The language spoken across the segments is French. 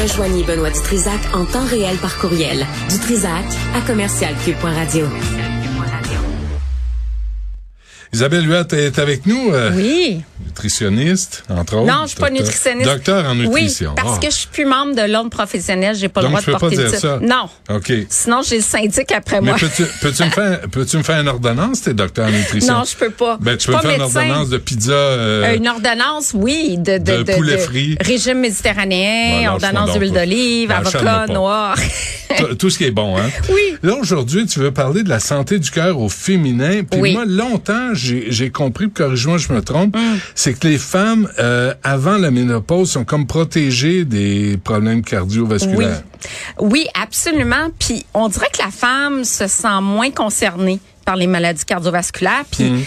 Rejoignez Benoît Dutrisac en temps réel par courriel. Dutrisac à commercialcube.radio. Isabelle Huot est avec nous. euh, Oui. Nutritionniste, entre autres. Non, je suis pas Docteur- nutritionniste. Docteur en nutrition. Oui, parce Ah. que je suis plus membre de l'ordre professionnel, j'ai pas le droit je de porter pas dire ça. Non. OK. Sinon, j'ai le syndic après Mais moi. peux-tu peux-tu me, faire, peux me faire une ordonnance, t'es docteur en nutrition? Non, je peux pas. Ben, tu peux pas faire une ordonnance de pizza. euh, Euh, une ordonnance, oui, de, de, de poulet frit. régime méditerranéen, ordonnance d'huile d'olive, avocat noir. tout- tout ce qui est bon, hein? Oui. Là, aujourd'hui, tu veux parler de la santé du cœur au féminin. Puis Oui. moi, longtemps, j'ai compris, corrige-moi, je me trompe, Mm. c'est que les femmes, euh, avant la ménopause, sont comme protégées des problèmes Oui. cardiovasculaires. Oui, absolument. Puis on dirait que la femme se sent moins concernée par les maladies cardiovasculaires. Puis Mm.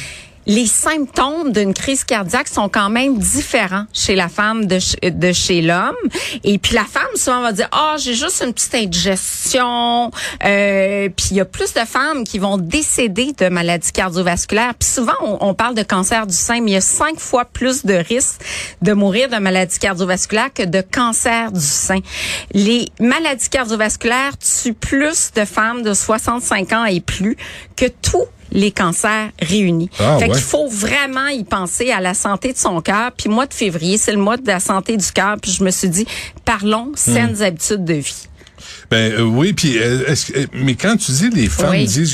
Les symptômes d'une crise cardiaque sont quand même différents chez la femme de, de chez l'homme. Et puis la femme souvent va dire ah j'ai juste une petite indigestion. Euh, puis il y a plus de femmes qui vont décéder de maladies cardiovasculaires. Puis souvent on, on parle de cancer du sein, mais il y a cinq fois plus de risques de mourir de maladies cardiovasculaires que de cancer du sein. Les maladies cardiovasculaires tuent plus de femmes de 65 ans et plus que tous les cancers réunis. Ah, fait ouais. qu'il faut vraiment y penser à la santé de son cœur. Puis mois de février, c'est le mois de la santé du cœur. Puis je me suis dit, parlons saines habitudes de vie. Ben euh, oui, puis euh, est-ce que- euh, mais quand tu dis les femmes Oui. disent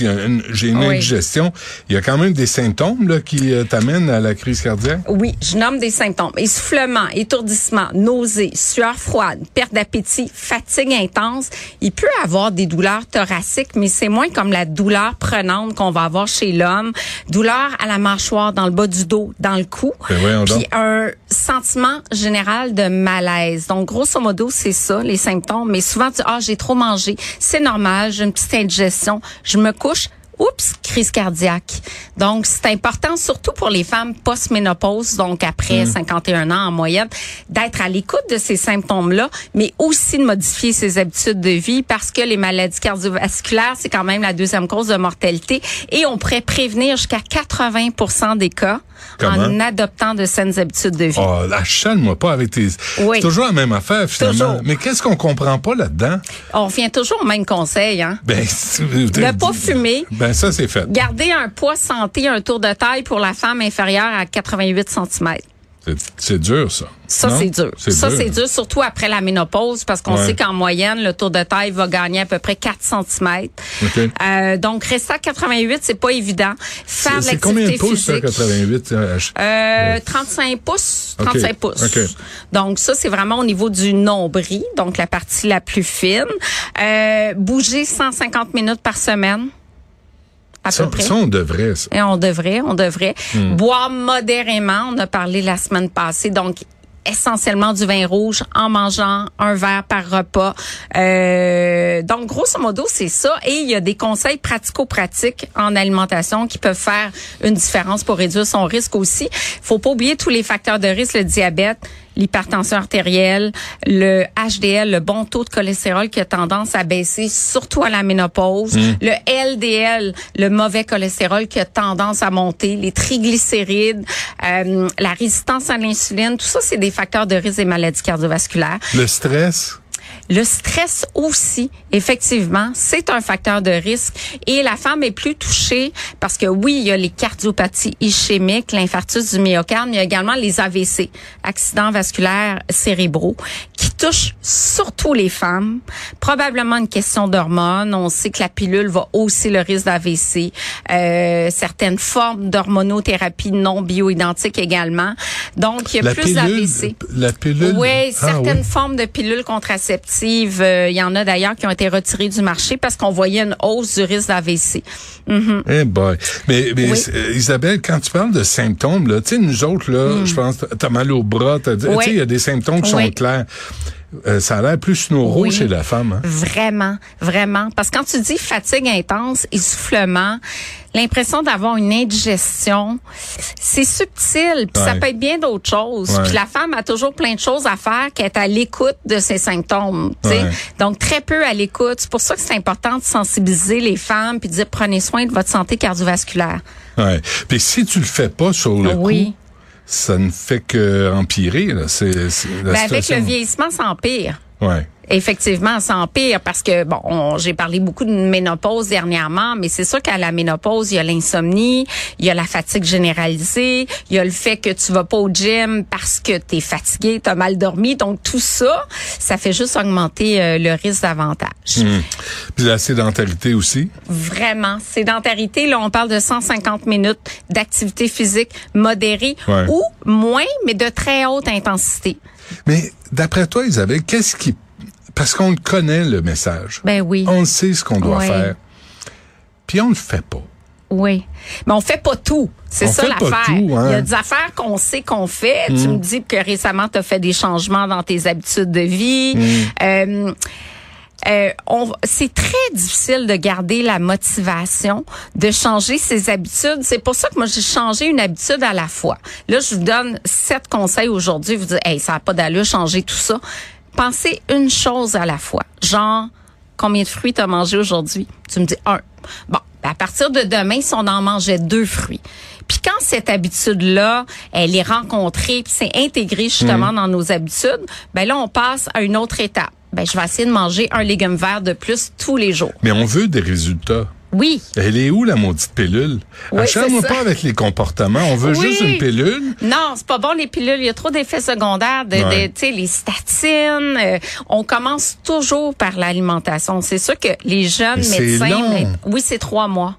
j'ai une Oui. indigestion, il y a quand même des symptômes là qui t'amènent à la crise cardiaque? Oui, je nomme des symptômes. Essoufflement, étourdissement, nausée, sueur froide, perte d'appétit, fatigue intense. Il peut avoir des douleurs thoraciques, mais c'est moins comme la douleur prenante qu'on va avoir chez l'homme. Douleur à la mâchoire, dans le bas du dos, dans le cou. Ben Puis un sentiment général de malaise. Donc, grosso modo, c'est ça, les symptômes. Mais souvent, tu ah, j'ai trop mangé. C'est normal, j'ai une petite indigestion. Je me couche. Oups, crise cardiaque. Donc, c'est important, surtout pour les femmes post-ménopause, donc après 51 ans en moyenne, d'être à l'écoute de ces symptômes-là, mais aussi de modifier ses habitudes de vie parce que les maladies cardiovasculaires, c'est quand même la deuxième cause de mortalité et on pourrait prévenir jusqu'à 80% des cas Comment? en adoptant de saines habitudes de vie. Oh, achale-moi pas avec tes. Oui. C'est toujours la même affaire finalement. Toujours. Mais qu'est-ce qu'on comprend pas là-dedans? On revient toujours au même conseil, hein? Ben, Ne pas fumer. Ben ça c'est fait. Garder un poids santé, un tour de taille pour la femme inférieure à 88 cm. C'est- dur ça. Ça, c'est dur. Ça, c'est dur, surtout après la ménopause, parce qu'on Ouais. sait qu'en moyenne, le tour de taille va gagner à peu près 4 cm. Euh, donc, rester à 88, c'est pas évident. Faire de C'est c'est combien de pouces ça, physique. 88 euh, ach- Euh, 35 pouces, OK. 35 pouces. Donc ça, c'est vraiment au niveau du nombril, donc la partie la plus fine. Euh, bouger 150 minutes par semaine, à ça, peu près. ça, on devrait ça. Et on devrait, on devrait. Hmm. Boire modérément, on a parlé la semaine passée, donc essentiellement du vin rouge en mangeant un verre par repas. Euh, donc, grosso modo, c'est ça. Et il y a des conseils pratico-pratiques en alimentation qui peuvent faire une différence pour réduire son risque aussi. faut pas oublier tous les facteurs de risque, le diabète, l'hypertension artérielle, le HDL, le bon taux de cholestérol qui a tendance à baisser, surtout à la ménopause, le LDL, le mauvais cholestérol qui a tendance à monter, les triglycérides, euh, la résistance à l'insuline, tout ça, c'est des facteurs de risque des maladies cardiovasculaires. Le stress? Le stress aussi, effectivement, c'est un facteur de risque. Et la femme est plus touchée parce que oui, il y a les cardiopathies ischémiques, l'infarctus du myocarde, mais il y a également les AVC, accidents vasculaires cérébraux, touche surtout les femmes. Probablement une question d'hormones. On sait que la pilule va hausser le risque d'AVC. Euh, certaines formes d'hormonothérapie non bioidentiques également. Donc, il y a La plus d'AVC. la pilule? Oui, Ah, certaines oui. formes de pilules contraceptives, euh, il y en a d'ailleurs qui ont été retirées du marché parce qu'on voyait une hausse du risque d'AVC. Mhm. Eh boy. Mais, mais Oui. euh, Isabelle, quand tu parles de symptômes, là, tu sais, nous autres, là, je pense, t'as mal au bras, t'as dit- tu Hmm. Sais, il y a des symptômes qui sont clairs. Euh, ça a l'air plus Oui. chez la femme. Hein? Vraiment, vraiment. Parce que quand tu dis fatigue intense, essoufflement, l'impression d'avoir une indigestion, c'est subtil. Puis ça peut être bien d'autres choses. Ouais. Puis la femme a toujours plein de choses à faire qu'elle est à l'écoute de ses symptômes. Ouais. Donc très peu à l'écoute. C'est pour ça que c'est important de sensibiliser les femmes puis de dire prenez soin de votre santé cardiovasculaire. Ouais. Puis si tu le fais pas sur le Oui. coup, ça ne fait que empirer. Là. C'est, c'est la Ben, avec le vieillissement, ça empire. Ouais. Effectivement, ça empire parce que bon, on- j'ai parlé beaucoup de ménopause dernièrement, mais c'est sûr qu'à la ménopause, il y a l'insomnie, il y a la fatigue généralisée, il y a le fait que tu vas pas au gym parce que tu es fatigué, tu as mal dormi, donc tout ça, ça fait juste augmenter euh, le risque davantage. Puis la sédentarité aussi? Vraiment, sédentarité, là on parle de 150 minutes d'activité physique modérée Ouais. ou moins mais de très haute intensité. Mais d'après toi, Isabelle, qu'est-ce qui... Parce qu'on connaît le message. Ben oui. On sait ce qu'on doit faire. Puis on le fait pas. Oui. Mais on fait pas tout. C'est ça l'affaire. hein. Il y a des affaires qu'on sait qu'on fait. Tu me dis que récemment, tu as fait des changements dans tes habitudes de vie. Euh, euh, on- c'est très difficile de garder la motivation, de changer ses habitudes. C'est pour ça que moi, j'ai changé une habitude à la fois. Là, je vous donne sept conseils aujourd'hui. Vous dites, hey, ça n'a pas d'allure, changer tout ça. Pensez une chose à la fois. Genre, combien de fruits tu as mangé aujourd'hui? Tu me dis un. Bon, ben, à partir de demain, si on en mangeait deux fruits. Puis quand cette habitude-là, elle est rencontrée, puis c'est intégré justement dans nos habitudes, ben là, on passe à une autre étape. Ben, je vais essayer de manger un légume vert de plus tous les jours. Mais on veut des résultats. Oui. Elle est où la maudite pilule? Oui, ça. pas avec les comportements. On veut Oui. juste une pilule. Non, c'est pas bon les pilules. Il y a trop d'effets secondaires, de, Ouais. de- tu sais, les statines. euh, on commence toujours par l'alimentation. C'est sûr que les jeunes médecins, long. oui, c'est trois mois.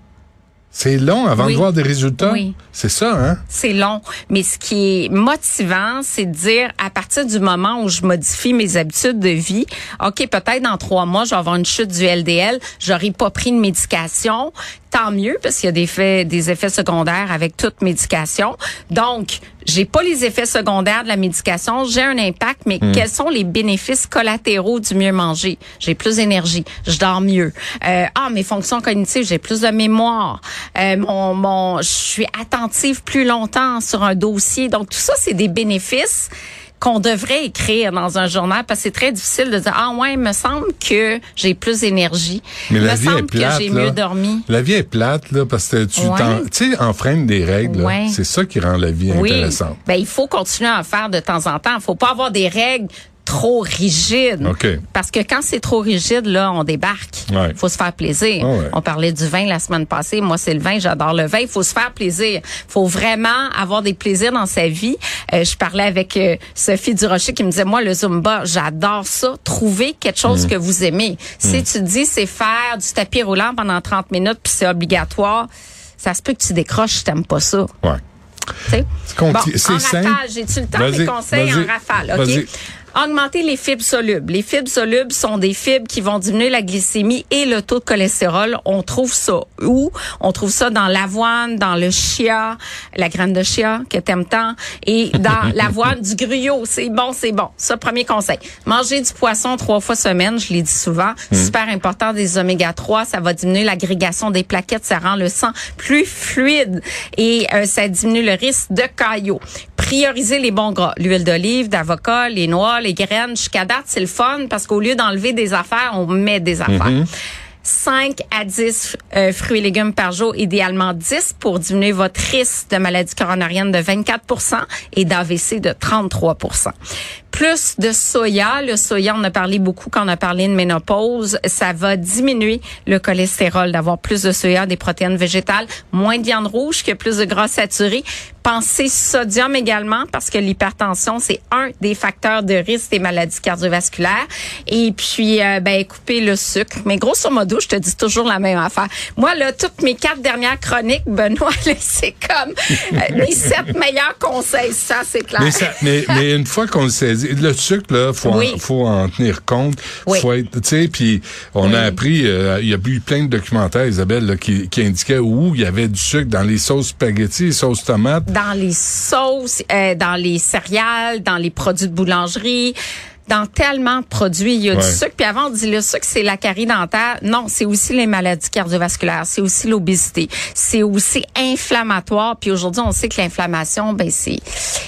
C'est long avant Oui. de voir des résultats. Oui. C'est ça, hein? C'est long, mais ce qui est motivant, c'est de dire à partir du moment où je modifie mes habitudes de vie, ok, peut-être dans trois mois, je vais avoir une chute du LDL, j'aurai pas pris de médication, tant mieux parce qu'il y a des effets, des effets secondaires avec toute médication. Donc, j'ai pas les effets secondaires de la médication, j'ai un impact, mais quels sont les bénéfices collatéraux du mieux manger? J'ai plus d'énergie, je dors mieux. Euh, ah, mes fonctions cognitives, j'ai plus de mémoire. Euh, mon, mon, je suis attentive plus longtemps sur un dossier. Donc tout ça, c'est des bénéfices qu'on devrait écrire dans un journal parce que c'est très difficile de dire ah ouais, il me semble que j'ai plus d'énergie. Mais il la me vie est semble plate. que j'ai mieux dormi. La vie est plate, là, parce que tu Ouais. des règles, Ouais. c'est ça qui rend la vie Oui. intéressante. Ben il faut continuer à en faire de temps en temps. Il faut pas avoir des règles trop rigides. OK. Parce que quand c'est trop rigide, là, on débarque. Il Ouais. faut se faire plaisir. Ouais. On parlait du vin la semaine passée. Moi, c'est le vin. J'adore le vin. Il faut se faire plaisir. Il faut vraiment avoir des plaisirs dans sa vie. Euh, je parlais avec euh, Sophie Durocher qui me disait, moi, le Zumba, j'adore ça. Trouver quelque Mm. chose que vous aimez. Si tu dis, c'est faire du tapis roulant pendant 30 minutes puis c'est obligatoire, ça se peut que tu décroches si t'aimes pas ça. Ouais. Tu sais? C'est Bon, en rafale, j'ai-tu le temps des conseils en rafale, OK? Augmenter les fibres solubles. Les fibres solubles sont des fibres qui vont diminuer la glycémie et le taux de cholestérol. On trouve ça où? On trouve ça dans l'avoine, dans le chia, la graine de chia que t'aimes tant, et dans l'avoine du gruyot. C'est bon, c'est bon. Ça, premier conseil. Manger du poisson trois fois semaine, je l'ai dit souvent. Super important des oméga 3. Ça va diminuer l'agrégation des plaquettes. Ça rend le sang plus fluide et euh, ça diminue le risque de caillots. Prioriser les bons gras. L'huile d'olive, d'avocat, les noix, les graines. Jusqu'à date, c'est le fun parce qu'au lieu d'enlever des affaires, on met des affaires. 5 à 10 euh, fruits et légumes par jour, idéalement 10 pour diminuer votre risque de maladie coronarienne de 24% et d'AVC de 33% Plus de soya, le soya, on a parlé beaucoup quand on a parlé de ménopause, ça va diminuer le cholestérol, d'avoir plus de soya, des protéines végétales, moins de viande rouge, que plus de gras saturés, Pensez sodium également parce que l'hypertension, c'est un des facteurs de risque des maladies cardiovasculaires. Et puis, euh, ben, couper le sucre. Mais grosso modo, je te dis toujours la même affaire. Moi, là, toutes mes quatre dernières chroniques, Benoît, c'est comme euh, mes sept meilleurs conseils. Ça, c'est clair. Mais, ça, mais, mais une fois qu'on le saisit, le sucre, là, faut, Oui. en, faut en tenir compte. Oui. Faut être, tu sais, puis on Oui. a appris, euh, il y a eu plein de documentaires, Isabelle, là, qui, qui indiquaient où il y avait du sucre dans les sauces spaghetti, les sauces tomates. Dans les sauces, euh, dans les céréales, dans les produits de boulangerie. Dans tellement de produits, il y a Ouais. du sucre. Puis avant, on dit le sucre, c'est la carie dentaire. Non, c'est aussi les maladies cardiovasculaires, c'est aussi l'obésité, c'est aussi inflammatoire. Puis aujourd'hui, on sait que l'inflammation, ben c'est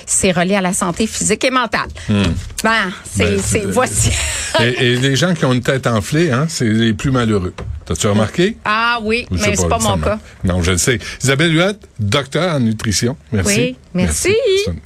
c'est relié à la santé physique et mentale. Ben, c'est Ben, c'est euh, voici. et, et les gens qui ont une tête enflée, hein, c'est les plus malheureux. T'as-tu remarqué? Ah oui, mais c'est pas mon ça cas. Non, je le sais. Isabelle Huette, docteur en nutrition. Merci. Oui, merci. Merci.